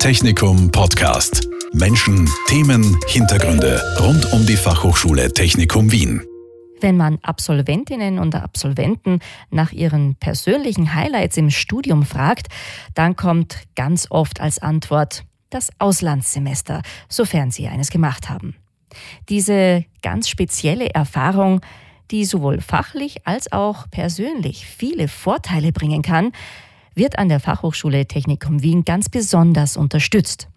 Technikum Podcast. Menschen, Themen, Hintergründe rund um die Fachhochschule Technikum Wien. Wenn man Absolventinnen und Absolventen nach ihren persönlichen Highlights im Studium fragt, dann kommt ganz oft als Antwort das Auslandssemester, sofern sie eines gemacht haben. Diese ganz spezielle Erfahrung, die sowohl fachlich als auch persönlich viele Vorteile bringen kann, wird an der Fachhochschule Technikum Wien ganz besonders unterstützt.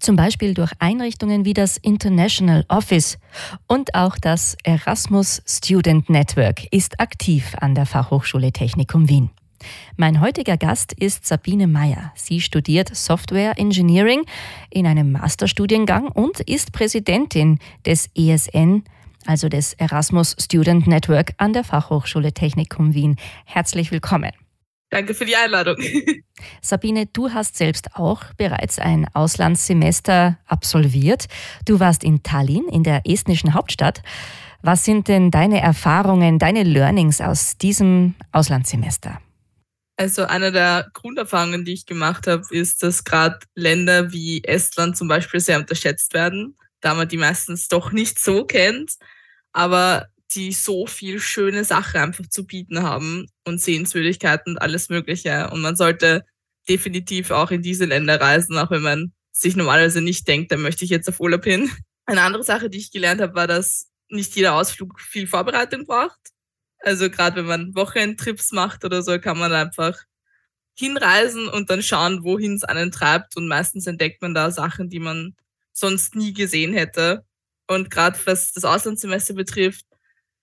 Zum Beispiel durch Einrichtungen wie das International Office und auch das Erasmus Student Network ist aktiv an der Fachhochschule Technikum Wien. Mein heutiger Gast ist Sabine Meyer. Sie studiert Software Engineering in einem Masterstudiengang und ist Präsidentin des ESN, also des Erasmus Student Network an der Fachhochschule Technikum Wien. Herzlich willkommen. Danke für die Einladung. Sabine, du hast selbst auch bereits ein Auslandssemester absolviert. Du warst in Tallinn, in der estnischen Hauptstadt. Was sind denn deine Erfahrungen, deine Learnings aus diesem Auslandssemester? Also eine der Grunderfahrungen, die ich gemacht habe, ist, dass gerade Länder wie Estland zum Beispiel sehr unterschätzt werden, da man die meistens doch nicht so kennt. Aber die so viel schöne Sachen einfach zu bieten haben und Sehenswürdigkeiten und alles Mögliche. Und man sollte definitiv auch in diese Länder reisen, auch wenn man sich normalerweise nicht denkt, da möchte ich jetzt auf Urlaub hin. Eine andere Sache, die ich gelernt habe, war, dass nicht jeder Ausflug viel Vorbereitung braucht. Also gerade wenn man Wochenendtrips macht oder so, kann man einfach hinreisen und dann schauen, wohin es einen treibt. Und meistens entdeckt man da Sachen, die man sonst nie gesehen hätte. Und gerade was das Auslandssemester betrifft,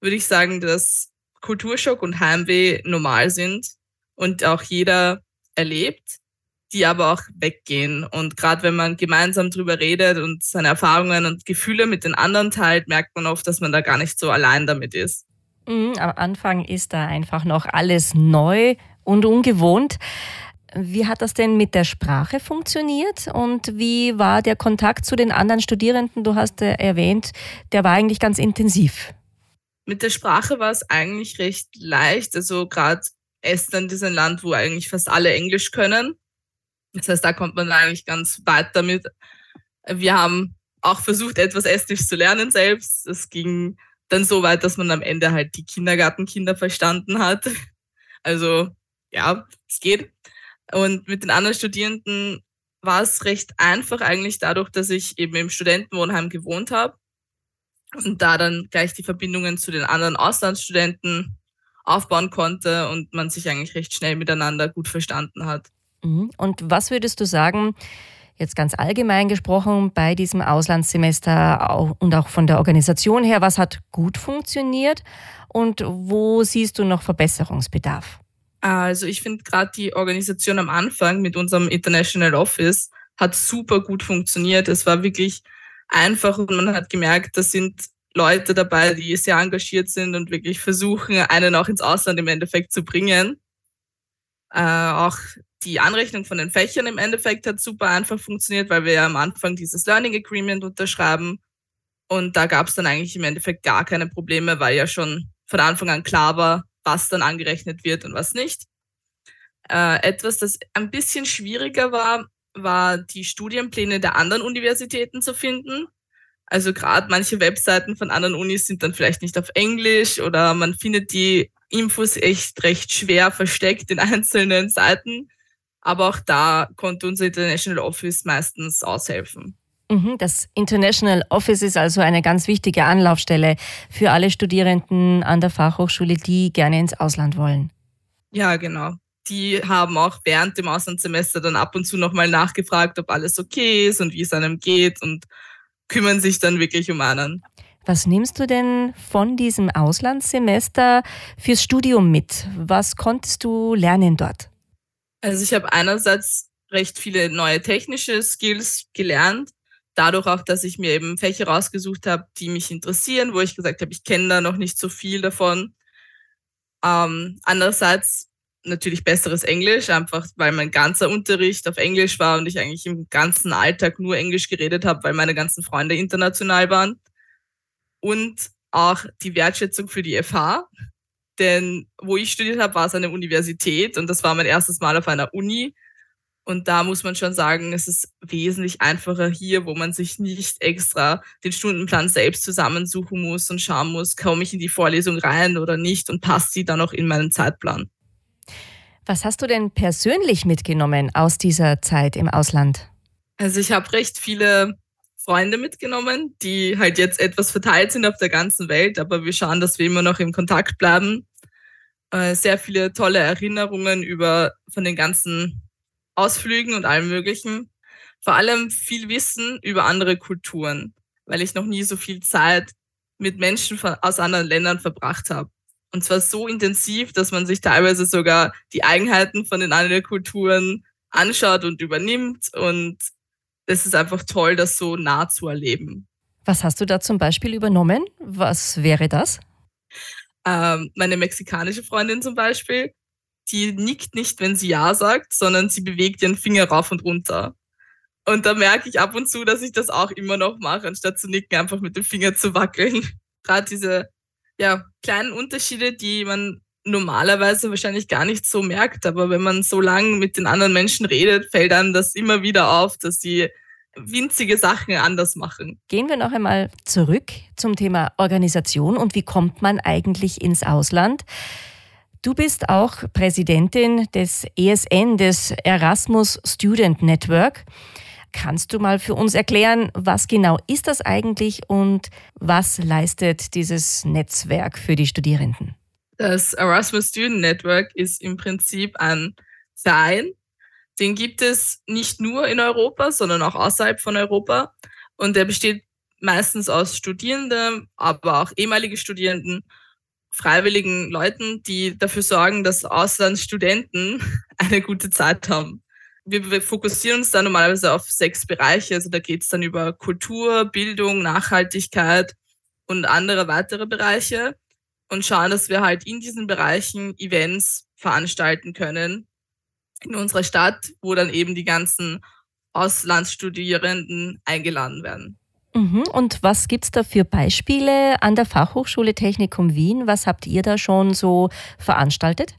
würde ich sagen, dass Kulturschock und Heimweh normal sind und auch jeder erlebt, die aber auch weggehen. Und gerade wenn man gemeinsam drüber redet und seine Erfahrungen und Gefühle mit den anderen teilt, merkt man oft, dass man da gar nicht so allein damit ist. Mhm, am Anfang ist da einfach noch alles neu und ungewohnt. Wie hat das denn mit der Sprache funktioniert und wie war der Kontakt zu den anderen Studierenden? Du hast erwähnt, der war eigentlich ganz intensiv. Mit der Sprache war es eigentlich recht leicht. Also gerade Estland ist ein Land, wo eigentlich fast alle Englisch können. Das heißt, da kommt man eigentlich ganz weit damit. Wir haben auch versucht, etwas Estnisch zu lernen selbst. Es ging dann so weit, dass man am Ende halt die Kindergartenkinder verstanden hat. Also ja, es geht. Und mit den anderen Studierenden war es recht einfach eigentlich dadurch, dass ich eben im Studentenwohnheim gewohnt habe und da dann gleich die Verbindungen zu den anderen Auslandsstudenten aufbauen konnte und man sich eigentlich recht schnell miteinander gut verstanden hat. Mhm. Und was würdest du sagen, jetzt ganz allgemein gesprochen, bei diesem Auslandssemester und auch von der Organisation her, was hat gut funktioniert und wo siehst du noch Verbesserungsbedarf? Also ich finde gerade die Organisation am Anfang mit unserem International Office hat super gut funktioniert. Es war wirklich einfach und man hat gemerkt, da sind Leute dabei, die sehr engagiert sind und wirklich versuchen, einen auch ins Ausland im Endeffekt zu bringen. Äh, auch die Anrechnung von den Fächern im Endeffekt hat super einfach funktioniert, weil wir ja am Anfang dieses Learning Agreement unterschreiben. Und da gab es dann eigentlich im Endeffekt gar keine Probleme, weil ja schon von Anfang an klar war, was dann angerechnet wird und was nicht. Äh, etwas, das ein bisschen schwieriger war, war die Studienpläne der anderen Universitäten zu finden. Also gerade manche Webseiten von anderen Unis sind dann vielleicht nicht auf Englisch oder man findet die Infos echt recht schwer versteckt in einzelnen Seiten. Aber auch da konnte unser International Office meistens aushelfen. Mhm, das International Office ist also eine ganz wichtige Anlaufstelle für alle Studierenden an der Fachhochschule, die gerne ins Ausland wollen. Ja, genau die haben auch während dem Auslandssemester dann ab und zu nochmal nachgefragt, ob alles okay ist und wie es einem geht und kümmern sich dann wirklich um einen. Was nimmst du denn von diesem Auslandssemester fürs Studium mit? Was konntest du lernen dort? Also ich habe einerseits recht viele neue technische Skills gelernt, dadurch auch, dass ich mir eben Fächer rausgesucht habe, die mich interessieren, wo ich gesagt habe, ich kenne da noch nicht so viel davon. Ähm, andererseits natürlich besseres Englisch, einfach weil mein ganzer Unterricht auf Englisch war und ich eigentlich im ganzen Alltag nur Englisch geredet habe, weil meine ganzen Freunde international waren. Und auch die Wertschätzung für die FH. Denn wo ich studiert habe, war es eine Universität und das war mein erstes Mal auf einer Uni. Und da muss man schon sagen, es ist wesentlich einfacher hier, wo man sich nicht extra den Stundenplan selbst zusammensuchen muss und schauen muss, komme ich in die Vorlesung rein oder nicht und passt sie dann auch in meinen Zeitplan. Was hast du denn persönlich mitgenommen aus dieser Zeit im Ausland? Also ich habe recht viele Freunde mitgenommen, die halt jetzt etwas verteilt sind auf der ganzen Welt, aber wir schauen, dass wir immer noch im Kontakt bleiben. Äh, sehr viele tolle Erinnerungen über von den ganzen Ausflügen und allem Möglichen. Vor allem viel Wissen über andere Kulturen, weil ich noch nie so viel Zeit mit Menschen aus anderen Ländern verbracht habe. Und zwar so intensiv, dass man sich teilweise sogar die Eigenheiten von den anderen Kulturen anschaut und übernimmt. Und es ist einfach toll, das so nah zu erleben. Was hast du da zum Beispiel übernommen? Was wäre das? Ähm, meine mexikanische Freundin zum Beispiel, die nickt nicht, wenn sie Ja sagt, sondern sie bewegt ihren Finger rauf und runter. Und da merke ich ab und zu, dass ich das auch immer noch mache, anstatt zu nicken, einfach mit dem Finger zu wackeln. Gerade diese ja, kleinen Unterschiede, die man normalerweise wahrscheinlich gar nicht so merkt, aber wenn man so lange mit den anderen Menschen redet, fällt einem das immer wieder auf, dass sie winzige Sachen anders machen. Gehen wir noch einmal zurück zum Thema Organisation und wie kommt man eigentlich ins Ausland? Du bist auch Präsidentin des ESN, des Erasmus Student Network. Kannst du mal für uns erklären, was genau ist das eigentlich und was leistet dieses Netzwerk für die Studierenden? Das Erasmus Student Network ist im Prinzip ein Verein. Den gibt es nicht nur in Europa, sondern auch außerhalb von Europa. Und der besteht meistens aus Studierenden, aber auch ehemalige Studierenden freiwilligen Leuten, die dafür sorgen, dass Auslandsstudenten eine gute Zeit haben. Wir fokussieren uns da normalerweise auf sechs Bereiche. Also da geht es dann über Kultur, Bildung, Nachhaltigkeit und andere weitere Bereiche und schauen, dass wir halt in diesen Bereichen Events veranstalten können in unserer Stadt, wo dann eben die ganzen Auslandsstudierenden eingeladen werden. Mhm. Und was gibt es da für Beispiele an der Fachhochschule Technikum Wien? Was habt ihr da schon so veranstaltet?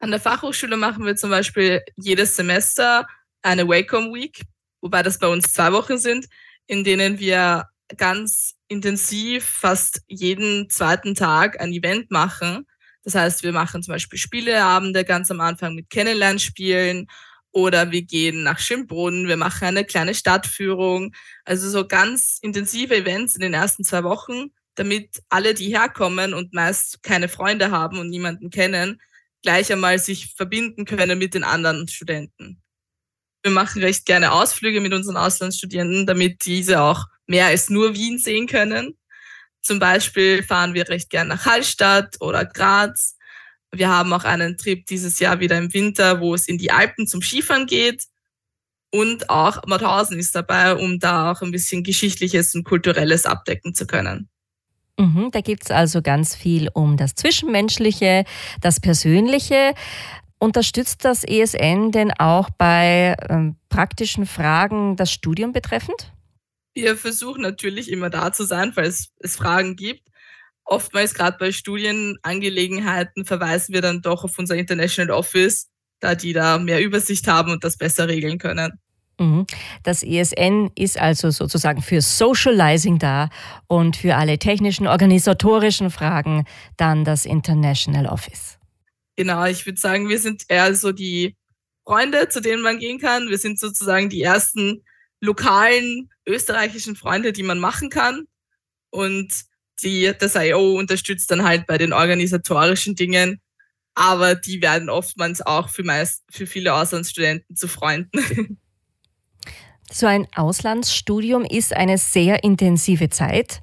An der Fachhochschule machen wir zum Beispiel jedes Semester eine Welcome Week, wobei das bei uns zwei Wochen sind, in denen wir ganz intensiv fast jeden zweiten Tag ein Event machen. Das heißt, wir machen zum Beispiel Spieleabende ganz am Anfang mit Kennenlernspielen oder wir gehen nach Schimbrunn, wir machen eine kleine Stadtführung. Also so ganz intensive Events in den ersten zwei Wochen, damit alle, die herkommen und meist keine Freunde haben und niemanden kennen, gleich einmal sich verbinden können mit den anderen Studenten. Wir machen recht gerne Ausflüge mit unseren Auslandsstudierenden, damit diese auch mehr als nur Wien sehen können. Zum Beispiel fahren wir recht gerne nach Hallstatt oder Graz wir haben auch einen Trip dieses Jahr wieder im Winter, wo es in die Alpen zum Skifahren geht. Und auch Mauthausen ist dabei, um da auch ein bisschen Geschichtliches und Kulturelles abdecken zu können. Mhm, da gibt es also ganz viel um das Zwischenmenschliche, das Persönliche. Unterstützt das ESN denn auch bei ähm, praktischen Fragen das Studium betreffend? Wir versuchen natürlich immer da zu sein, falls es Fragen gibt oftmals gerade bei Studienangelegenheiten verweisen wir dann doch auf unser International Office, da die da mehr Übersicht haben und das besser regeln können. Mhm. Das ESN ist also sozusagen für Socializing da und für alle technischen, organisatorischen Fragen dann das International Office. Genau, ich würde sagen, wir sind eher so die Freunde, zu denen man gehen kann. Wir sind sozusagen die ersten lokalen österreichischen Freunde, die man machen kann. Und die, das IO unterstützt dann halt bei den organisatorischen Dingen, aber die werden oftmals auch für, meist, für viele Auslandsstudenten zu Freunden. So ein Auslandsstudium ist eine sehr intensive Zeit,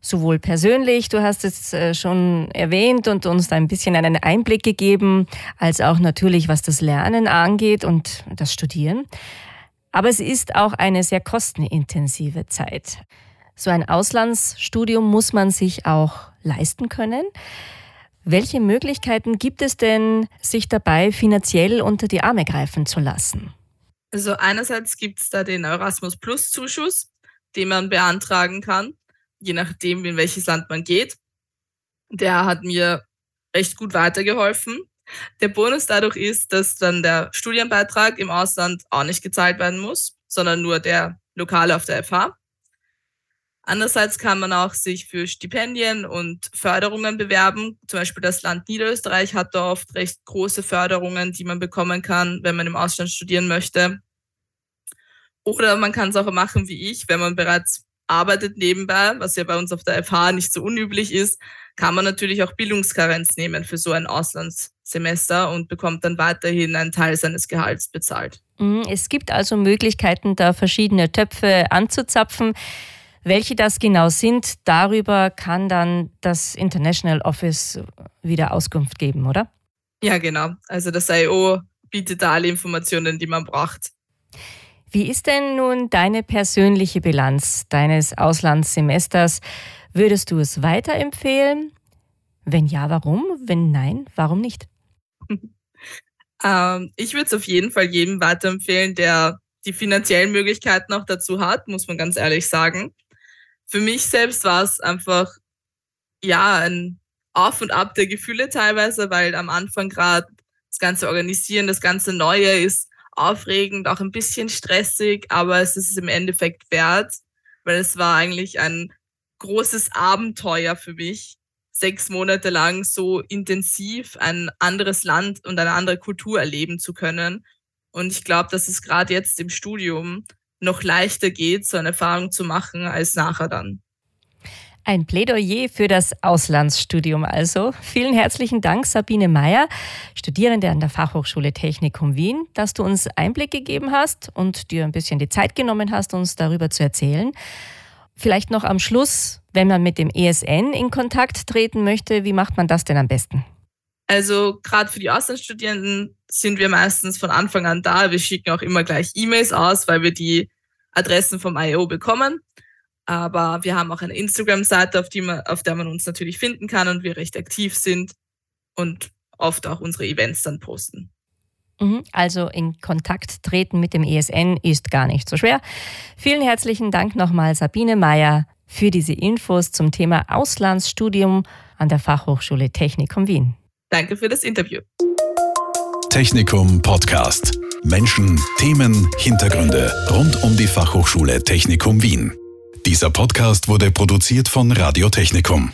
sowohl persönlich, du hast es äh, schon erwähnt und uns ein bisschen einen Einblick gegeben, als auch natürlich, was das Lernen angeht und das Studieren. Aber es ist auch eine sehr kostenintensive Zeit. So ein Auslandsstudium muss man sich auch leisten können. Welche Möglichkeiten gibt es denn, sich dabei finanziell unter die Arme greifen zu lassen? Also einerseits gibt es da den Erasmus Plus Zuschuss, den man beantragen kann, je nachdem, in welches Land man geht. Der hat mir recht gut weitergeholfen. Der Bonus dadurch ist, dass dann der Studienbeitrag im Ausland auch nicht gezahlt werden muss, sondern nur der lokale auf der FH. Andererseits kann man auch sich für Stipendien und Förderungen bewerben. Zum Beispiel das Land Niederösterreich hat da oft recht große Förderungen, die man bekommen kann, wenn man im Ausland studieren möchte. Oder man kann es auch machen wie ich, wenn man bereits arbeitet nebenbei, was ja bei uns auf der FH nicht so unüblich ist, kann man natürlich auch Bildungskarenz nehmen für so ein Auslandssemester und bekommt dann weiterhin einen Teil seines Gehalts bezahlt. Mhm, es gibt also Möglichkeiten, da verschiedene Töpfe anzuzapfen. Welche das genau sind, darüber kann dann das International Office wieder Auskunft geben, oder? Ja, genau. Also das IO bietet da alle Informationen, die man braucht. Wie ist denn nun deine persönliche Bilanz deines Auslandssemesters? Würdest du es weiterempfehlen? Wenn ja, warum? Wenn nein, warum nicht? ähm, ich würde es auf jeden Fall jedem weiterempfehlen, der die finanziellen Möglichkeiten auch dazu hat, muss man ganz ehrlich sagen. Für mich selbst war es einfach, ja, ein Auf und Ab der Gefühle teilweise, weil am Anfang gerade das ganze Organisieren, das ganze Neue ist aufregend, auch ein bisschen stressig, aber es ist im Endeffekt wert, weil es war eigentlich ein großes Abenteuer für mich, sechs Monate lang so intensiv ein anderes Land und eine andere Kultur erleben zu können. Und ich glaube, dass es gerade jetzt im Studium noch leichter geht, so eine Erfahrung zu machen, als nachher dann. Ein Plädoyer für das Auslandsstudium also. Vielen herzlichen Dank, Sabine Meyer, Studierende an der Fachhochschule Technikum Wien, dass du uns Einblick gegeben hast und dir ein bisschen die Zeit genommen hast, uns darüber zu erzählen. Vielleicht noch am Schluss, wenn man mit dem ESN in Kontakt treten möchte, wie macht man das denn am besten? Also gerade für die Auslandsstudierenden sind wir meistens von Anfang an da. Wir schicken auch immer gleich E-Mails aus, weil wir die Adressen vom IO bekommen. Aber wir haben auch eine Instagram-Seite, auf, auf der man uns natürlich finden kann und wir recht aktiv sind und oft auch unsere Events dann posten. Mhm, also in Kontakt treten mit dem ESN ist gar nicht so schwer. Vielen herzlichen Dank nochmal, Sabine Meyer, für diese Infos zum Thema Auslandsstudium an der Fachhochschule Technikum Wien. Danke für das Interview. Technikum Podcast. Menschen, Themen, Hintergründe rund um die Fachhochschule Technikum Wien. Dieser Podcast wurde produziert von Radio Technikum.